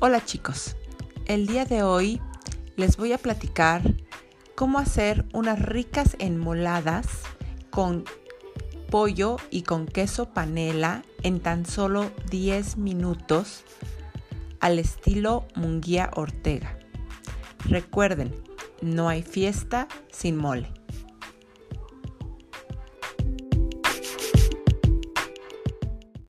Hola chicos, el día de hoy les voy a platicar cómo hacer unas ricas enmoladas con pollo y con queso panela en tan solo 10 minutos al estilo Munguía Ortega. Recuerden, no hay fiesta sin mole.